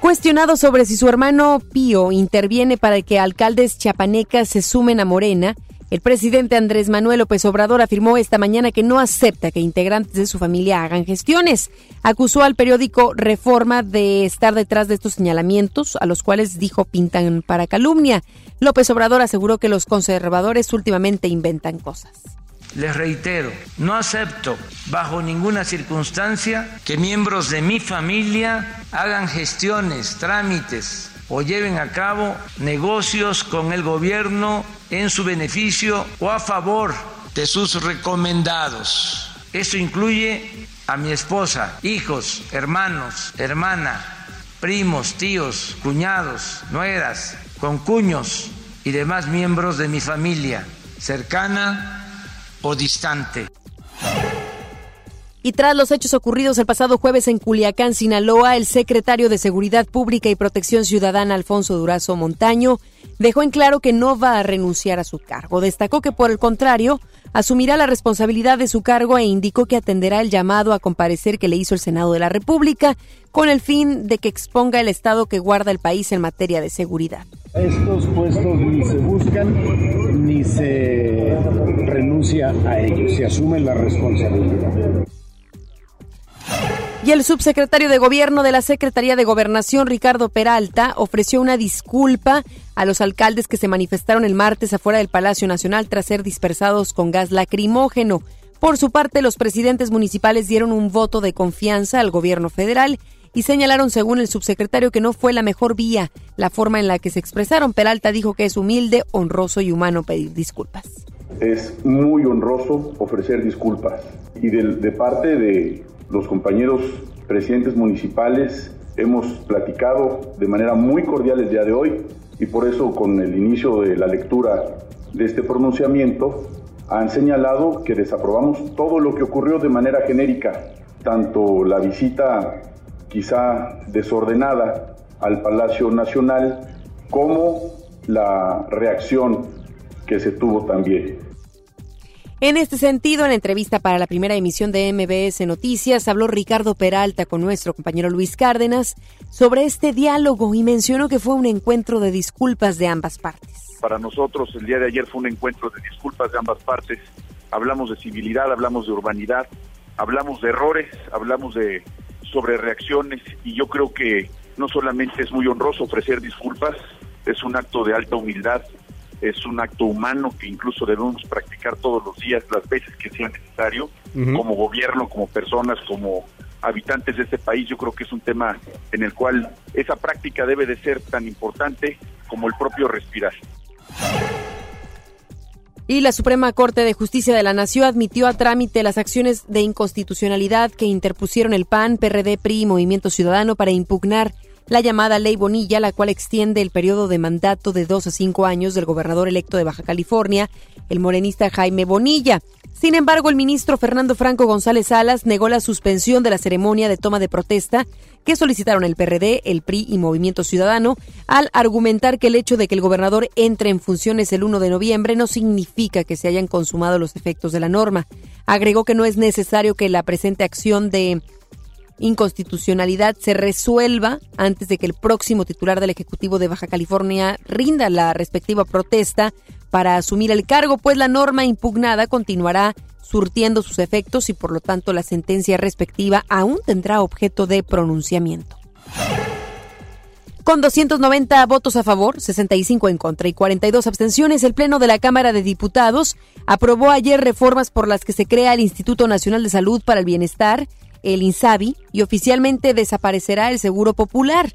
Cuestionado sobre si su hermano Pío interviene para que alcaldes chapanecas se sumen a Morena, el presidente Andrés Manuel López Obrador afirmó esta mañana que no acepta que integrantes de su familia hagan gestiones. Acusó al periódico Reforma de estar detrás de estos señalamientos, a los cuales dijo pintan para calumnia. López Obrador aseguró que los conservadores últimamente inventan cosas. Les reitero, no acepto bajo ninguna circunstancia que miembros de mi familia hagan gestiones, trámites o lleven a cabo negocios con el gobierno en su beneficio o a favor de sus recomendados. Esto incluye a mi esposa, hijos, hermanos, hermana, primos, tíos, cuñados, nueras, concuños y demás miembros de mi familia, cercana o distante. Y tras los hechos ocurridos el pasado jueves en Culiacán, Sinaloa, el secretario de Seguridad Pública y Protección Ciudadana, Alfonso Durazo Montaño, dejó en claro que no va a renunciar a su cargo. Destacó que, por el contrario, asumirá la responsabilidad de su cargo e indicó que atenderá el llamado a comparecer que le hizo el Senado de la República con el fin de que exponga el estado que guarda el país en materia de seguridad. Estos puestos ni se buscan ni se renuncia a ellos, se asume la responsabilidad. Y el subsecretario de Gobierno de la Secretaría de Gobernación, Ricardo Peralta, ofreció una disculpa a los alcaldes que se manifestaron el martes afuera del Palacio Nacional tras ser dispersados con gas lacrimógeno. Por su parte, los presidentes municipales dieron un voto de confianza al gobierno federal y señalaron, según el subsecretario, que no fue la mejor vía la forma en la que se expresaron. Peralta dijo que es humilde, honroso y humano pedir disculpas. Es muy honroso ofrecer disculpas y de, parte de los compañeros presidentes municipales hemos platicado de manera muy cordial el día de hoy y por eso con el inicio de la lectura de este pronunciamiento han señalado que desaprobamos todo lo que ocurrió de manera genérica, tanto la visita quizá desordenada al Palacio Nacional como la reacción que se tuvo también. En este sentido, en entrevista para la primera emisión de MBS Noticias, habló Ricardo Peralta con nuestro compañero Luis Cárdenas sobre este diálogo y mencionó que fue un encuentro de disculpas de ambas partes. Para nosotros el día de ayer fue un encuentro de disculpas de ambas partes. Hablamos de civilidad, hablamos de urbanidad, hablamos de errores, hablamos de sobre reacciones y yo creo que no solamente es muy honroso ofrecer disculpas, es un acto de alta humildad es un acto humano que incluso debemos practicar todos los días, las veces que sea necesario, como gobierno, como personas, como habitantes de este país. Yo creo que es un tema en el cual esa práctica debe de ser tan importante como el propio respirar. Y la Suprema Corte de Justicia de la Nación admitió a trámite las acciones de inconstitucionalidad que interpusieron el PAN, PRD, PRI y Movimiento Ciudadano para impugnar la llamada Ley Bonilla, la cual extiende el periodo de mandato de dos a cinco años del gobernador electo de Baja California, el morenista Jaime Bonilla. Sin embargo, el ministro Fernando Franco González Salas negó la suspensión de la ceremonia de toma de protesta que solicitaron el PRD, el PRI y Movimiento Ciudadano, al argumentar que el hecho de que el gobernador entre en funciones el 1 de noviembre no significa que se hayan consumado los efectos de la norma. Agregó que no es necesario que la presente acción de inconstitucionalidad se resuelva antes de que el próximo titular del Ejecutivo de Baja California rinda la respectiva protesta para asumir el cargo, pues la norma impugnada continuará surtiendo sus efectos y por lo tanto la sentencia respectiva aún tendrá objeto de pronunciamiento. Con 290 votos a favor, 65 en contra y 42 abstenciones, el Pleno de la Cámara de Diputados aprobó ayer reformas por las que se crea el Instituto Nacional de Salud para el Bienestar, el INSABI, y oficialmente desaparecerá el Seguro Popular.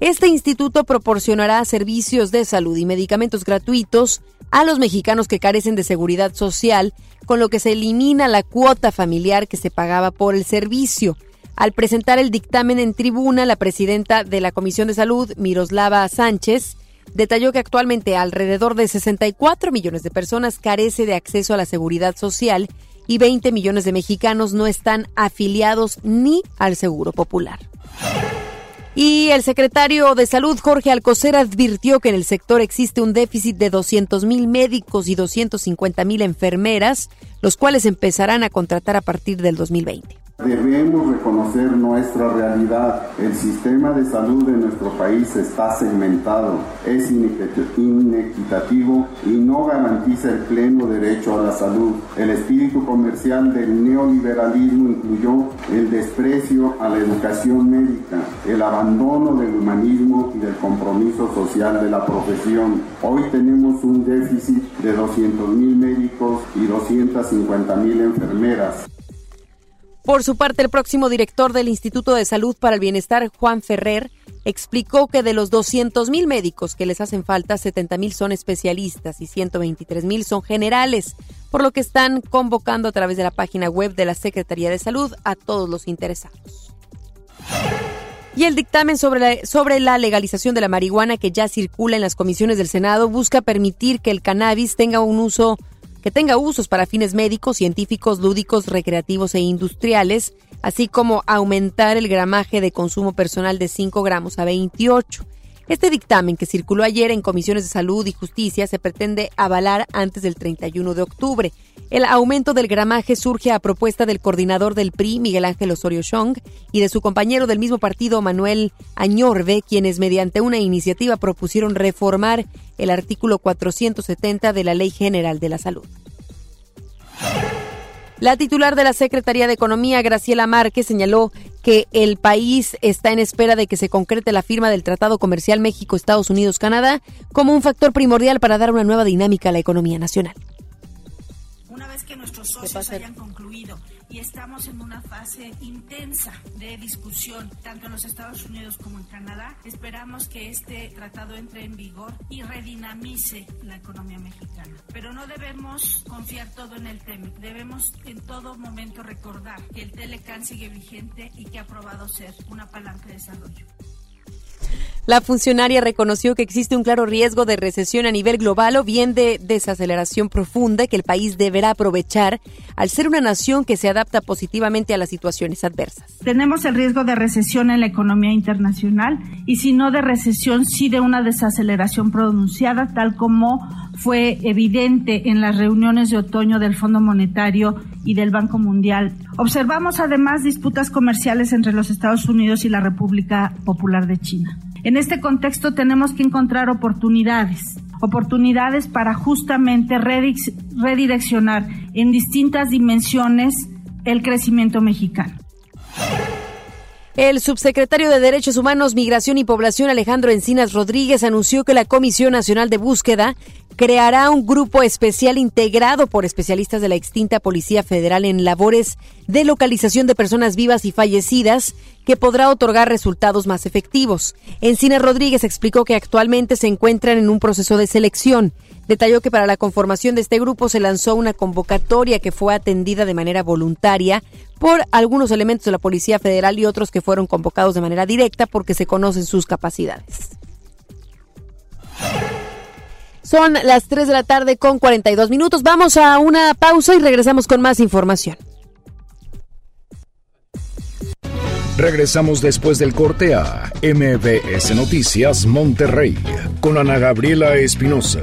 Este instituto proporcionará servicios de salud y medicamentos gratuitos a los mexicanos que carecen de seguridad social, con lo que se elimina la cuota familiar que se pagaba por el servicio. Al presentar el dictamen en tribuna, la presidenta de la Comisión de Salud, Miroslava Sánchez, detalló que actualmente alrededor de 64 millones de personas carece de acceso a la seguridad social y 20 millones de mexicanos no están afiliados ni al Seguro Popular. Y el secretario de Salud, Jorge Alcocer, advirtió que en el sector existe un déficit de 200 mil médicos y 250 mil enfermeras, los cuales empezarán a contratar a partir del 2020. Debemos reconocer nuestra realidad. El sistema de salud de nuestro país está segmentado, es inequitativo y no garantiza el pleno derecho a la salud. El espíritu comercial del neoliberalismo incluyó el desprecio a la educación médica, el abandono del humanismo y del compromiso social de la profesión. Hoy tenemos un déficit de 200 mil médicos y 250 mil enfermeras. Por su parte, el próximo director del Instituto de Salud para el Bienestar, Juan Ferrer, explicó que de los 200 mil médicos que les hacen falta, 70 mil son especialistas y 123 mil son generales, por lo que están convocando a través de la página web de la Secretaría de Salud a todos los interesados. Y el dictamen sobre la, sobre la legalización de la marihuana que ya circula en las comisiones del Senado busca permitir que el cannabis tenga un uso que tenga usos para fines médicos, científicos, lúdicos, recreativos e industriales, así como aumentar el gramaje de consumo personal de 5 gramos a 28. Este dictamen que circuló ayer en comisiones de salud y justicia se pretende avalar antes del 31 de octubre. El aumento del gramaje surge a propuesta del coordinador del PRI, Miguel Ángel Osorio Chong, y de su compañero del mismo partido, Manuel Añorbe, quienes mediante una iniciativa propusieron reformar el artículo 470 de la Ley General de la Salud. La titular de la Secretaría de Economía, Graciela Márquez, señaló que el país está en espera de que se concrete la firma del Tratado Comercial México-Estados Unidos-Canadá como un factor primordial para dar una nueva dinámica a la economía nacional. Una vez que nuestros socios hayan concluido y estamos en una fase intensa de discusión, tanto en los Estados Unidos como en Canadá. Esperamos que este tratado entre en vigor y redinamice la economía mexicana. Pero no debemos confiar todo en el TEMEC. Debemos en todo momento recordar que el TELECAN sigue vigente y que ha probado ser una palanca de desarrollo. La funcionaria reconoció que existe un claro riesgo de recesión a nivel global o bien de desaceleración profunda que el país deberá aprovechar al ser una nación que se adapta positivamente a las situaciones adversas. Tenemos el riesgo de recesión en la economía internacional y si no de recesión, sí de una desaceleración pronunciada, tal como fue evidente en las reuniones de otoño del Fondo Monetario y del Banco Mundial. Observamos además disputas comerciales entre los Estados Unidos y la República Popular de China. En este contexto tenemos que encontrar oportunidades, oportunidades para justamente redireccionar en distintas dimensiones el crecimiento mexicano. El subsecretario de Derechos Humanos, Migración y Población, Alejandro Encinas Rodríguez, anunció que la Comisión Nacional de Búsqueda creará un grupo especial integrado por especialistas de la extinta Policía Federal en labores de localización de personas vivas y fallecidas que podrá otorgar resultados más efectivos. Encinas Rodríguez explicó que actualmente se encuentran en un proceso de selección. Detalló que para la conformación de este grupo se lanzó una convocatoria que fue atendida de manera voluntaria por algunos elementos de la Policía Federal y otros que fueron convocados de manera directa porque se conocen sus capacidades. Son las 3 de la tarde con 42 minutos. Vamos a una pausa y regresamos con más información. Regresamos después del corte a MBS Noticias Monterrey con Ana Gabriela Espinosa.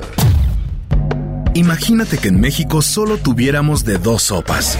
Imagínate que en México solo tuviéramos de dos sopas.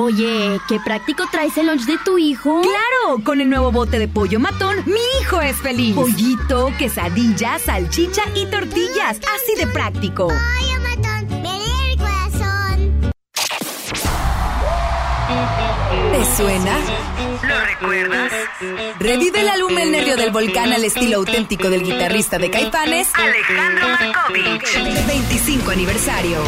Oye, qué práctico traes el lunch de tu hijo. ¡Claro! Con el nuevo bote de pollo matón, mi hijo es feliz. Pollito, quesadilla, salchicha y tortillas. Así de práctico. Pollo matón, me el corazón. ¿Te suena? ¿Lo recuerdas? Revive el álbum El Nervio del Volcán al estilo auténtico del guitarrista de Caifanes, Alejandro Markovich. 25 aniversario.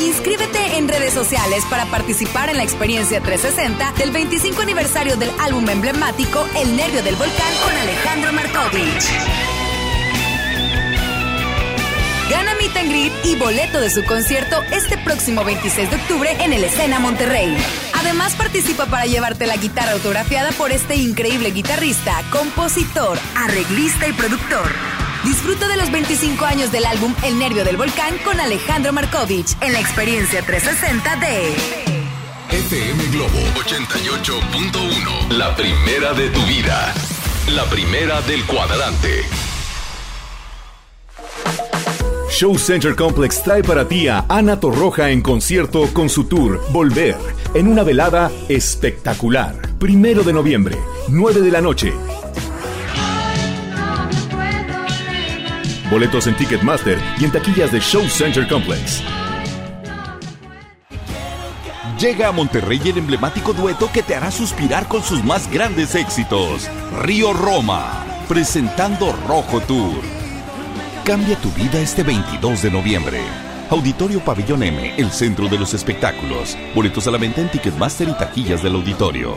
Inscríbete en redes sociales para participar en la experiencia 360 del 25 aniversario del álbum emblemático El Nervio del Volcán con Alejandro Markovich. Gana Meet and Greet y boleto de su concierto este próximo 26 de octubre en el Escena Monterrey. Además participa para llevarte la guitarra autografiada por este increíble guitarrista, compositor, arreglista y productor. Disfruta de los 25 años del álbum El Nervio del Volcán con Alejandro Markovich en la experiencia 360 de FM Globo 88.1. La primera de tu vida. La primera del cuadrante. Show Center Complex trae para ti a Ana Torroja en concierto con su tour Volver, en una velada espectacular. Primero de noviembre, 9 de la noche, Boletos en Ticketmaster y en taquillas de Show Center Complex. Llega a Monterrey el emblemático dueto que te hará suspirar con sus más grandes éxitos. Río Roma, presentando Rojo Tour. Cambia tu vida este 22 de noviembre. Auditorio Pabellón M, el centro de los espectáculos. Boletos a la venta en Ticketmaster y taquillas del auditorio.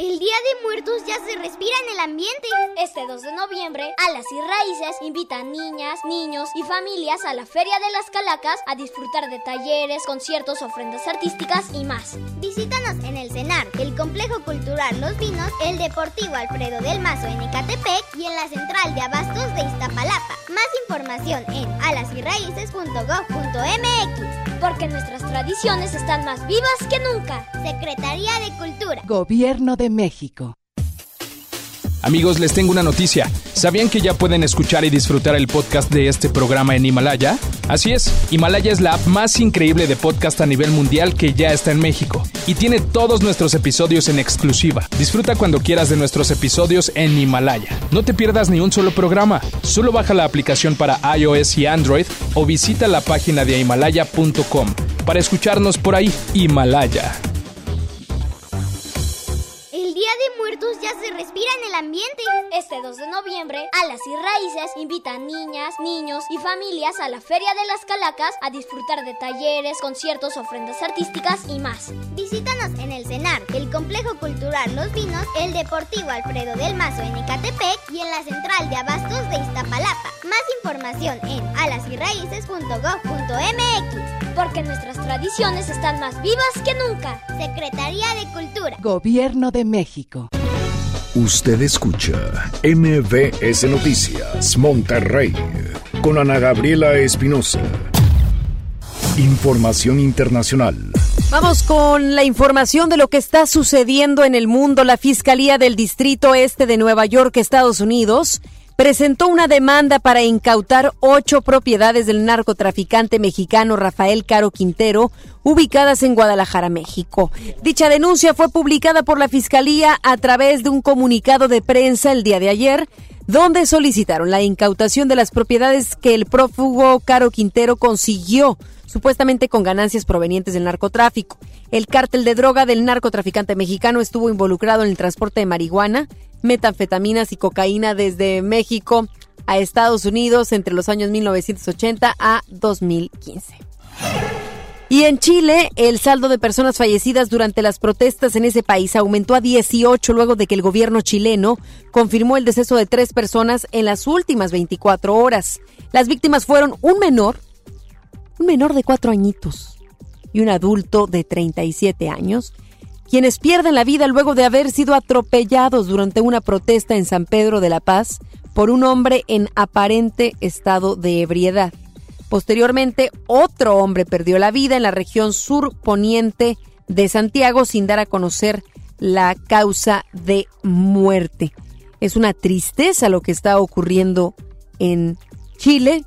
El Día de Muertos ya se respira en el ambiente. Este 2 de noviembre, Alas y Raíces invitan niñas, niños y familias a la Feria de las Calacas a disfrutar de talleres, conciertos, ofrendas artísticas y más. Visítanos en el CENAR, el Complejo Cultural Los Vinos, el Deportivo Alfredo del Mazo en Ecatepec y en la Central de Abastos de Iztapalapa. Más información en alasyraíces.gov.mx porque nuestras tradiciones están más vivas que nunca. Secretaría de Cultura. Gobierno de México. Amigos, les tengo una noticia. ¿Sabían que ya pueden escuchar y disfrutar el podcast de este programa en Himalaya? Así es, Himalaya es la app más increíble de podcast a nivel mundial que ya está en México y tiene todos nuestros episodios en exclusiva. Disfruta cuando quieras de nuestros episodios en Himalaya. No te pierdas ni un solo programa. Solo baja la aplicación para iOS y Android o visita la página de himalaya.com para escucharnos por ahí. Himalaya. Día de Muertos ya se respira en el ambiente. Este 2 de noviembre, Alas y Raíces invita a niñas, niños y familias a la Feria de las Calacas a disfrutar de talleres, conciertos, ofrendas artísticas y más. Visítanos en el CENAR, el Complejo Cultural Los Vinos, el Deportivo Alfredo del Mazo en Ecatepec y en la Central de Abastos de Iztapalapa. Más información en alasyraíces.gov.mx porque nuestras tradiciones están más vivas que nunca. Secretaría de Cultura. Gobierno de México. Usted escucha MBS Noticias Monterrey con Ana Gabriela Espinosa. Información internacional. Vamos con la información de lo que está sucediendo en el mundo. La Fiscalía del Distrito Este de Nueva York, Estados Unidos, presentó una demanda para incautar ocho propiedades del narcotraficante mexicano Rafael Caro Quintero, ubicadas en Guadalajara, México. Dicha denuncia fue publicada por la Fiscalía a través de un comunicado de prensa el día de ayer, donde solicitaron la incautación de las propiedades que el prófugo Caro Quintero consiguió supuestamente con ganancias provenientes del narcotráfico. El cártel de droga del narcotraficante mexicano estuvo involucrado en el transporte de marihuana, metanfetaminas y cocaína desde México a Estados Unidos entre los años 1980 a 2015. Y en Chile, el saldo de personas fallecidas durante las protestas en ese país aumentó a 18 luego de que el gobierno chileno confirmó el deceso de tres personas en las últimas 24 horas. Las víctimas fueron un menor, un menor de cuatro añitos y un adulto de 37 años, quienes pierden la vida luego de haber sido atropellados durante una protesta en San Pedro de la Paz por un hombre en aparente estado de ebriedad. Posteriormente, otro hombre perdió la vida en la región sur poniente de Santiago sin dar a conocer la causa de muerte. Es una tristeza lo que está ocurriendo en Chile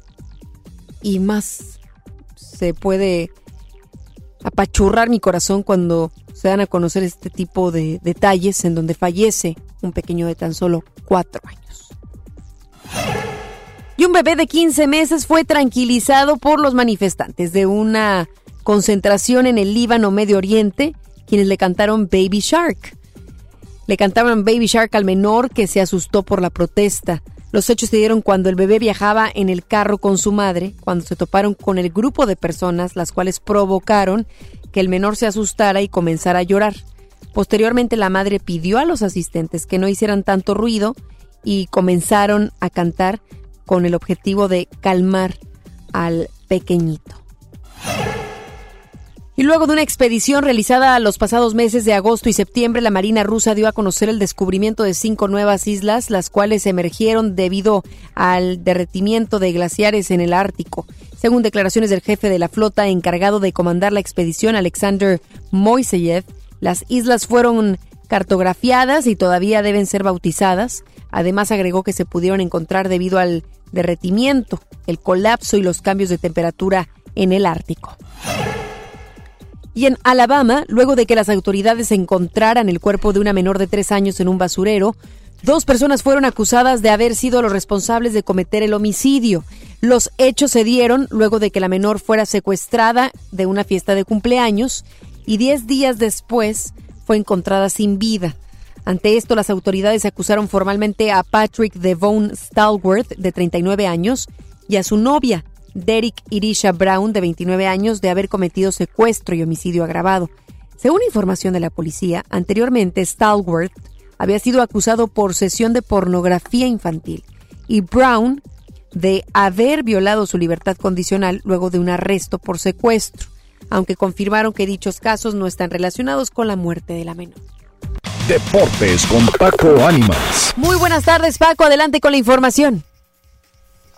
y más se puede apachurrar mi corazón cuando se dan a conocer este tipo de detalles en donde fallece un pequeño de tan solo cuatro años. Y un bebé de 15 meses fue tranquilizado por los manifestantes de una concentración en el Líbano Medio Oriente, quienes le cantaron Baby Shark. Le cantaban Baby Shark al menor que se asustó por la protesta. Los hechos se dieron cuando el bebé viajaba en el carro con su madre, cuando se toparon con el grupo de personas, las cuales provocaron que el menor se asustara y comenzara a llorar. Posteriormente la madre pidió a los asistentes que no hicieran tanto ruido y comenzaron a cantar con el objetivo de calmar al pequeñito. Y luego de una expedición realizada los pasados meses de agosto y septiembre, la Marina rusa dio a conocer el descubrimiento de cinco nuevas islas, las cuales emergieron debido al derretimiento de glaciares en el Ártico. Según declaraciones del jefe de la flota encargado de comandar la expedición, Alexander Moiseyev, las islas fueron cartografiadas y todavía deben ser bautizadas. Además agregó que se pudieron encontrar debido al derretimiento, el colapso y los cambios de temperatura en el Ártico. Y en Alabama, luego de que las autoridades encontraran el cuerpo de una menor de tres años en un basurero, dos personas fueron acusadas de haber sido los responsables de cometer el homicidio. Los hechos se dieron luego de que la menor fuera secuestrada de una fiesta de cumpleaños y diez días después fue encontrada sin vida. Ante esto, las autoridades acusaron formalmente a Patrick Devon Stalworth, de 39 años, y a su novia, Derek Irisha Brown, de 29 años, de haber cometido secuestro y homicidio agravado. Según información de la policía, anteriormente Stalworth había sido acusado por sesión de pornografía infantil y Brown de haber violado su libertad condicional luego de un arresto por secuestro, aunque confirmaron que dichos casos no están relacionados con la muerte de la menor. Deportes con Paco Ánimas. Muy buenas tardes, Paco. Adelante con la información.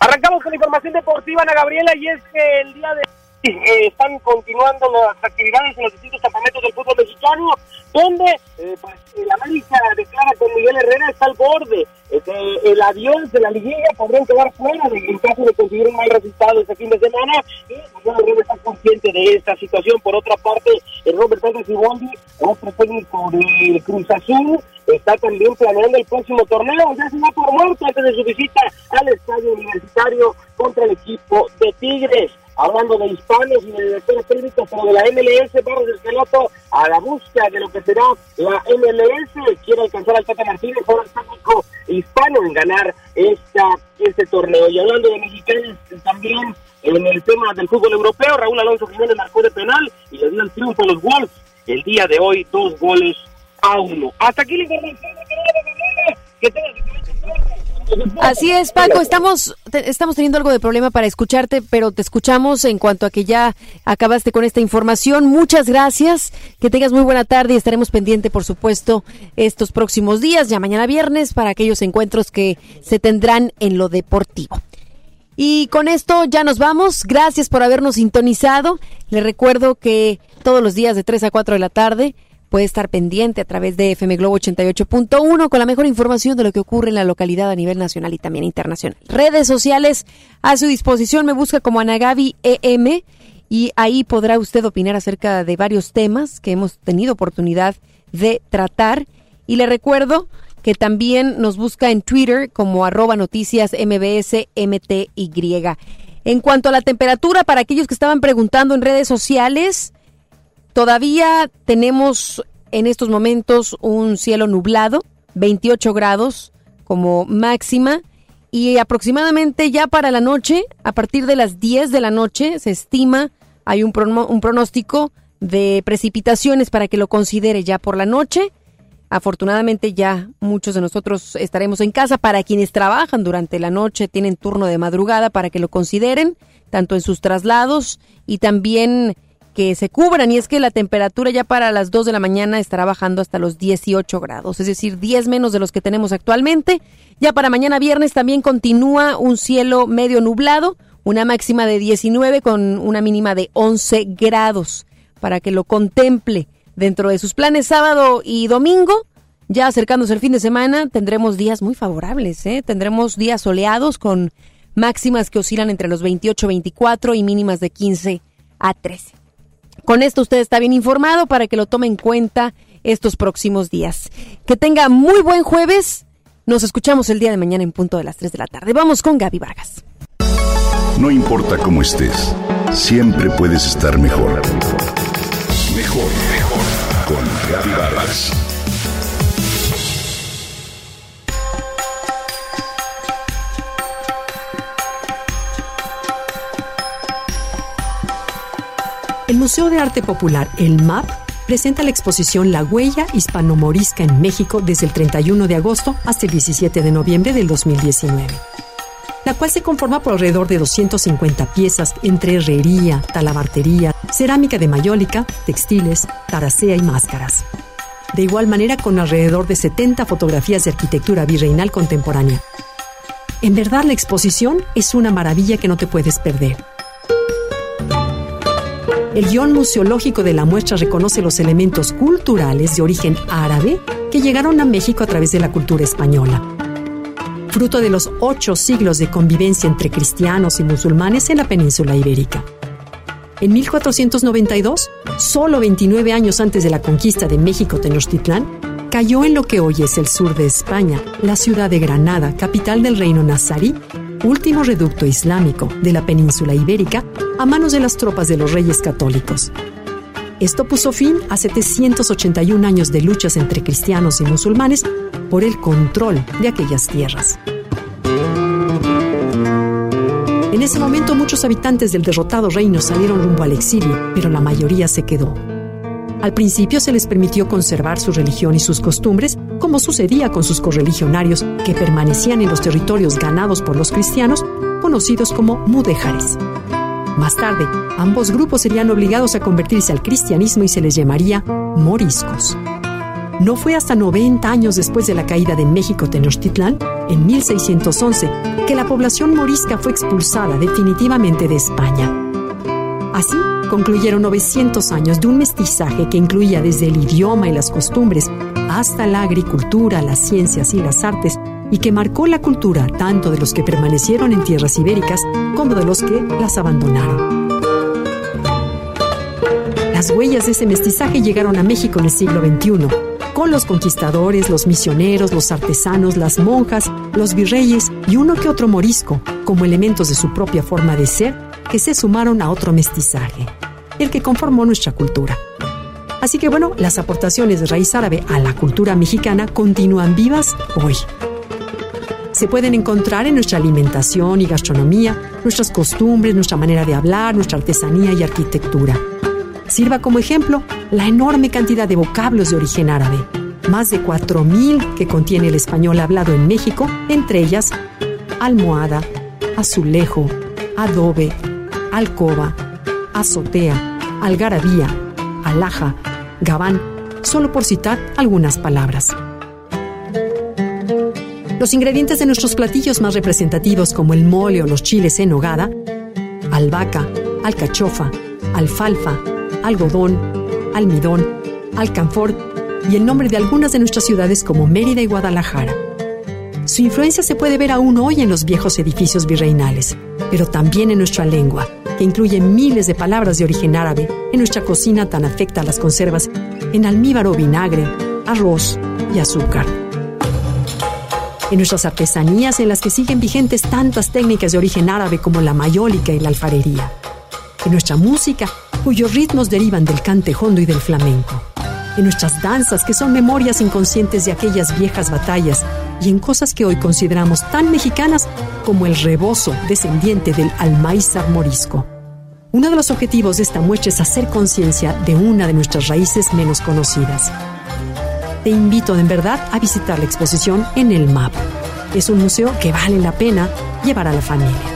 Arrancamos con la información deportiva, Ana Gabriela, y es que el día de eh, están continuando las actividades en los distintos campamentos del fútbol mexicano, donde eh, pues, el América declara con Miguel Herrera está al borde el avión de la liguilla, podrían quedar fuera en caso de conseguir un mal resultado este fin de semana, y Miguel Herrera está consciente de esta situación. Por otra parte, el Robert Pérez Bondi, otro técnico de Cruz Azul, está también planeando el próximo torneo, ya se va por muerto antes de su visita al estadio universitario contra el equipo de Tigres hablando de hispanos y de directores técnicos como de la MLS, Barros Esqueloto, a la búsqueda de lo que será la MLS, quiere alcanzar al Tata Martínez, ahora el técnico hispano en ganar esta, este torneo. Y hablando de mexicanos, también en el tema del fútbol europeo, Raúl Alonso Jiménez marcó de penal y le dio el triunfo a los Wolves el día de hoy, dos goles a uno. Hasta aquí la información que tengas Así es, Paco, estamos, estamos teniendo algo de problema para escucharte, pero te escuchamos en cuanto a que ya acabaste con esta información. Muchas gracias, que tengas muy buena tarde y estaremos pendientes, por supuesto, estos próximos días, ya mañana viernes, para aquellos encuentros que se tendrán en lo deportivo. Y con esto ya nos vamos. Gracias por habernos sintonizado. Les recuerdo que todos los días de 3 a 4 de la tarde puede estar pendiente a través de FM Globo 88.1 con la mejor información de lo que ocurre en la localidad a nivel nacional y también internacional. Redes sociales a su disposición, me busca como Anagabi EM y ahí podrá usted opinar acerca de varios temas que hemos tenido oportunidad de tratar. Y le recuerdo que también nos busca en Twitter como arroba noticias MBS MTY. En cuanto a la temperatura, para aquellos que estaban preguntando en redes sociales, Todavía tenemos en estos momentos un cielo nublado, 28 grados como máxima y aproximadamente ya para la noche, a partir de las 10 de la noche, se estima, hay un, un pronóstico de precipitaciones para que lo considere ya por la noche. Afortunadamente ya muchos de nosotros estaremos en casa. Para quienes trabajan durante la noche, tienen turno de madrugada para que lo consideren, tanto en sus traslados y también que se cubran y es que la temperatura ya para las 2 de la mañana estará bajando hasta los 18 grados, es decir, 10 menos de los que tenemos actualmente. Ya para mañana viernes también continúa un cielo medio nublado, una máxima de 19 con una mínima de 11 grados para que lo contemple dentro de sus planes sábado y domingo. Ya acercándose el fin de semana, tendremos días muy favorables, ¿eh? tendremos días soleados con máximas que oscilan entre los 28, 24 y mínimas de 15 a 13. Con esto usted está bien informado para que lo tome en cuenta estos próximos días. Que tenga muy buen jueves. Nos escuchamos el día de mañana en punto de las 3 de la tarde. Vamos con Gaby Vargas. No importa cómo estés, siempre puedes estar mejor. Mejor, mejor. Con Gaby Vargas. Museo de Arte Popular, el MAP, presenta la exposición La Huella Hispano-Morisca en México desde el 31 de agosto hasta el 17 de noviembre del 2019, la cual se conforma por alrededor de 250 piezas entre herrería, talabartería, cerámica de mayólica, textiles, taracea y máscaras. De igual manera con alrededor de 70 fotografías de arquitectura virreinal contemporánea. En verdad la exposición es una maravilla que no te puedes perder el guion museológico de la muestra reconoce los elementos culturales de origen árabe que llegaron a México a través de la cultura española. Fruto de los ocho siglos de convivencia entre cristianos y musulmanes en la península ibérica. En 1492, solo 29 años antes de la conquista de México Tenochtitlán, cayó en lo que hoy es el sur de España, la ciudad de Granada, capital del reino nazarí, último reducto islámico de la península ibérica, a manos de las tropas de los reyes católicos. Esto puso fin a 781 años de luchas entre cristianos y musulmanes por el control de aquellas tierras. En ese momento muchos habitantes del derrotado reino salieron rumbo al exilio, pero la mayoría se quedó. Al principio se les permitió conservar su religión y sus costumbres, como sucedía con sus correligionarios que permanecían en los territorios ganados por los cristianos, conocidos como mudéjares. Más tarde, ambos grupos serían obligados a convertirse al cristianismo y se les llamaría moriscos. No fue hasta 90 años después de la caída de México Tenochtitlán, en 1611, que la población morisca fue expulsada definitivamente de España. Así concluyeron 900 años de un mestizaje que incluía desde el idioma y las costumbres hasta la agricultura, las ciencias y las artes, y que marcó la cultura tanto de los que permanecieron en tierras ibéricas como de los que las abandonaron. Las huellas de ese mestizaje llegaron a México en el siglo XXI, con los conquistadores, los misioneros, los artesanos, las monjas, los virreyes y uno que otro morisco, como elementos de su propia forma de ser, que se sumaron a otro mestizaje, el que conformó nuestra cultura. Así que bueno, las aportaciones de raíz árabe a la cultura mexicana continúan vivas hoy. Se pueden encontrar en nuestra alimentación y gastronomía, nuestras costumbres, nuestra manera de hablar, nuestra artesanía y arquitectura. Sirva como ejemplo la enorme cantidad de vocablos de origen árabe, más de 4.000 que contiene el español hablado en México, entre ellas almohada, azulejo, adobe, alcoba, azotea, algarabía, alhaja, gabán, solo por citar algunas palabras. Los ingredientes de nuestros platillos más representativos como el mole o los chiles en nogada, albahaca, alcachofa, alfalfa, algodón, almidón, alcanfor y el nombre de algunas de nuestras ciudades como Mérida y Guadalajara. Su influencia se puede ver aún hoy en los viejos edificios virreinales, pero también en nuestra lengua, que incluye miles de palabras de origen árabe, en nuestra cocina tan afecta a las conservas, en almíbar o vinagre, arroz y azúcar. En nuestras artesanías en las que siguen vigentes tantas técnicas de origen árabe como la mayólica y la alfarería. En nuestra música cuyos ritmos derivan del cante hondo y del flamenco, en nuestras danzas que son memorias inconscientes de aquellas viejas batallas y en cosas que hoy consideramos tan mexicanas como el rebozo descendiente del almáizar morisco. Uno de los objetivos de esta muestra es hacer conciencia de una de nuestras raíces menos conocidas. Te invito en verdad a visitar la exposición en el MAP. Es un museo que vale la pena llevar a la familia.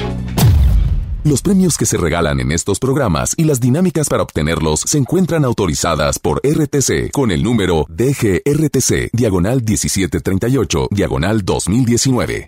Los premios que se regalan en estos programas y las dinámicas para obtenerlos se encuentran autorizadas por RTC con el número DGRTC, diagonal 1738, diagonal 2019.